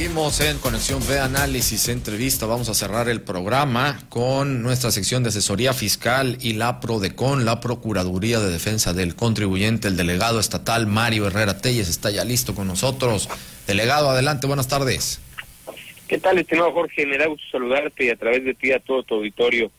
Seguimos en Conexión B Análisis Entrevista. Vamos a cerrar el programa con nuestra sección de asesoría fiscal y la PRODECON, la Procuraduría de Defensa del Contribuyente. El delegado estatal Mario Herrera Telles está ya listo con nosotros. Delegado, adelante, buenas tardes. ¿Qué tal, estimado Jorge? Me da gusto saludarte y a través de ti a todo tu auditorio.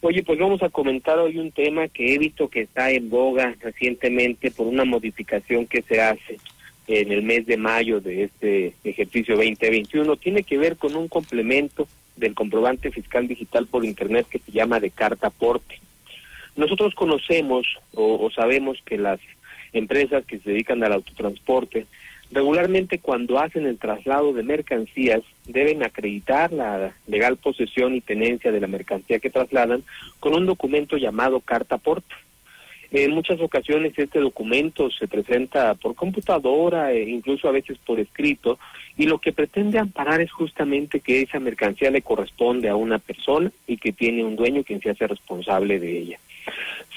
Oye, pues vamos a comentar hoy un tema que he visto que está en boga recientemente por una modificación que se hace en el mes de mayo de este ejercicio 2021. Tiene que ver con un complemento del comprobante fiscal digital por Internet que se llama de carta aporte. Nosotros conocemos o, o sabemos que las empresas que se dedican al autotransporte regularmente cuando hacen el traslado de mercancías deben acreditar la legal posesión y tenencia de la mercancía que trasladan con un documento llamado carta aporte. En muchas ocasiones este documento se presenta por computadora e incluso a veces por escrito y lo que pretende amparar es justamente que esa mercancía le corresponde a una persona y que tiene un dueño quien se hace responsable de ella.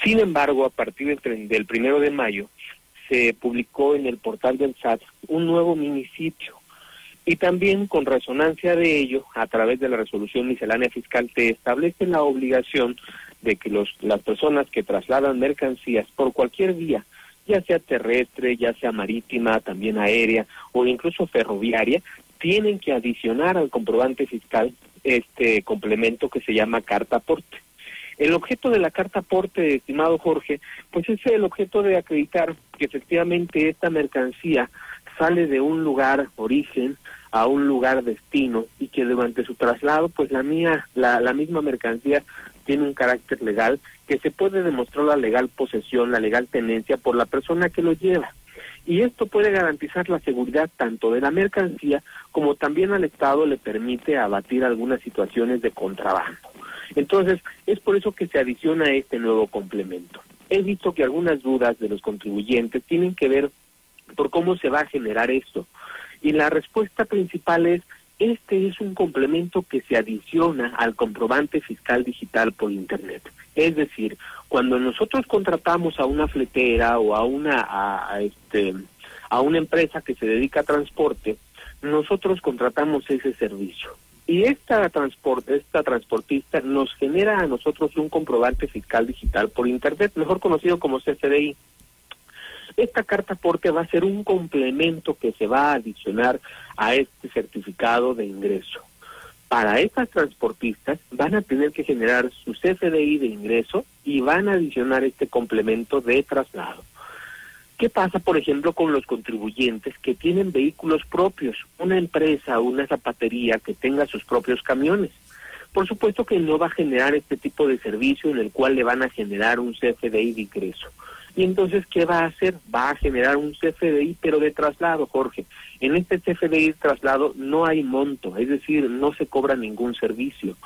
Sin embargo, a partir del, del primero de mayo se publicó en el portal del SAT un nuevo municipio y también con resonancia de ello, a través de la resolución miscelánea fiscal, se establece la obligación de que los, las personas que trasladan mercancías por cualquier vía, ya sea terrestre, ya sea marítima, también aérea o incluso ferroviaria, tienen que adicionar al comprobante fiscal este complemento que se llama carta aporte. El objeto de la carta aporte, estimado Jorge, pues es el objeto de acreditar que efectivamente esta mercancía sale de un lugar origen a un lugar destino y que durante su traslado, pues la mía, la, la misma mercancía tiene un carácter legal que se puede demostrar la legal posesión, la legal tenencia por la persona que lo lleva. Y esto puede garantizar la seguridad tanto de la mercancía como también al Estado le permite abatir algunas situaciones de contrabando. Entonces, es por eso que se adiciona este nuevo complemento. He visto que algunas dudas de los contribuyentes tienen que ver por cómo se va a generar esto. Y la respuesta principal es, este es un complemento que se adiciona al comprobante fiscal digital por Internet. Es decir, cuando nosotros contratamos a una fletera o a una, a, a este, a una empresa que se dedica a transporte, nosotros contratamos ese servicio. Y esta, transport, esta transportista nos genera a nosotros un comprobante fiscal digital por Internet, mejor conocido como CFDI. Esta carta aporte va a ser un complemento que se va a adicionar a este certificado de ingreso. Para estas transportistas van a tener que generar su CFDI de ingreso y van a adicionar este complemento de traslado. ¿Qué pasa, por ejemplo, con los contribuyentes que tienen vehículos propios? Una empresa una zapatería que tenga sus propios camiones. Por supuesto que no va a generar este tipo de servicio en el cual le van a generar un CFDI de ingreso. Y entonces, ¿qué va a hacer? Va a generar un CFDI, pero de traslado, Jorge. En este CFDI de traslado no hay monto, es decir, no se cobra ningún servicio.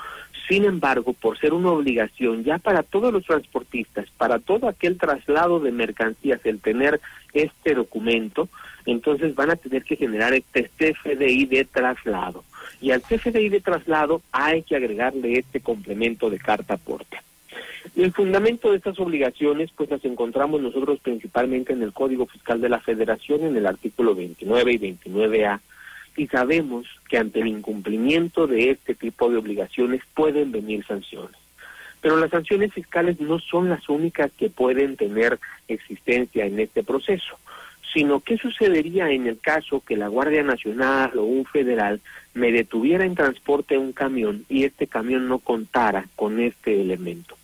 Sin embargo, por ser una obligación ya para todos los transportistas, para todo aquel traslado de mercancías, el tener este documento, entonces van a tener que generar este CFDI de traslado. Y al CFDI de traslado hay que agregarle este complemento de carta aporte. El fundamento de estas obligaciones, pues las encontramos nosotros principalmente en el Código Fiscal de la Federación, en el artículo 29 y 29A, y sabemos que ante el incumplimiento de este tipo de obligaciones pueden venir sanciones. Pero las sanciones fiscales no son las únicas que pueden tener existencia en este proceso, sino qué sucedería en el caso que la Guardia Nacional o un federal me detuviera en transporte un camión y este camión no contara con este elemento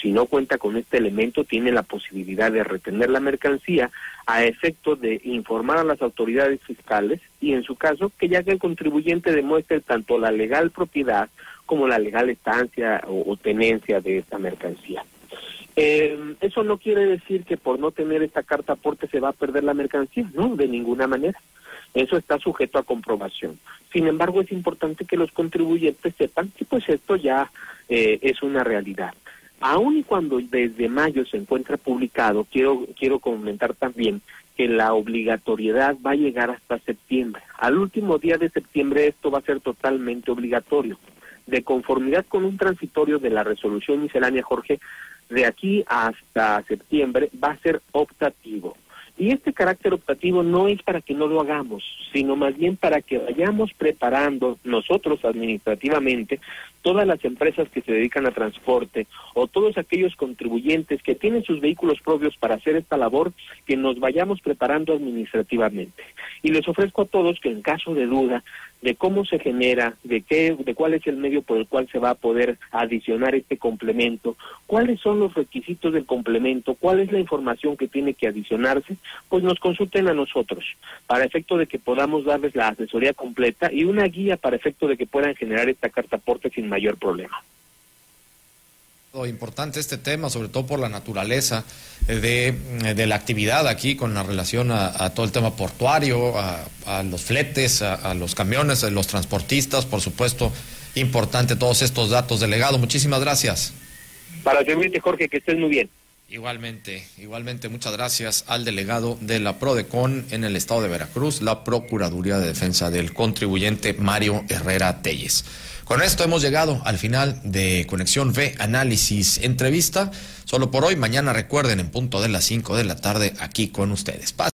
si no cuenta con este elemento, tiene la posibilidad de retener la mercancía a efecto de informar a las autoridades fiscales y, en su caso, que ya que el contribuyente demuestre tanto la legal propiedad como la legal estancia o, tenencia de esta mercancía. Eh, eso no quiere decir que por no tener esta carta aporte se va a perder la mercancía, no, de ninguna manera. Eso está sujeto a comprobación. Sin embargo, es importante que los contribuyentes sepan que pues esto ya eh, es una realidad. Aun y cuando desde mayo se encuentra publicado, quiero, quiero comentar también que la obligatoriedad va a llegar hasta septiembre. Al último día de septiembre esto va a ser totalmente obligatorio. De conformidad con un transitorio de la resolución miscelánea, Jorge, de aquí hasta septiembre va a ser optativo. Y este carácter optativo no es para que no lo hagamos, sino más bien para que vayamos preparando nosotros administrativamente todas las empresas que se dedican a transporte o todos aquellos contribuyentes que tienen sus vehículos propios para hacer esta labor, que nos vayamos preparando administrativamente. Y les ofrezco a todos que en caso de duda de cómo se genera, de qué, de cuál es el medio por el cual se va a poder adicionar este complemento, cuáles son los requisitos del complemento, cuál es la información que tiene que adicionarse, pues nos consulten a nosotros, para efecto de que podamos darles la asesoría completa y una guía para efecto de que puedan generar esta carta aporte sin mayor problema. Importante este tema, sobre todo por la naturaleza de, de la actividad aquí con la relación a, todo el tema portuario, a, los fletes, a, los camiones, a los transportistas, por supuesto, importante todos estos datos, delegado. Muchísimas gracias. Para servirte, Jorge, que estés muy bien. Igualmente, igualmente muchas gracias al delegado de la PRODECON en el estado de Veracruz, la Procuraduría de Defensa del Contribuyente Mario Herrera Telles. Con esto hemos llegado al final de Conexión V, Análisis, Entrevista. Solo por hoy, mañana recuerden en punto de las 5 de la tarde aquí con ustedes.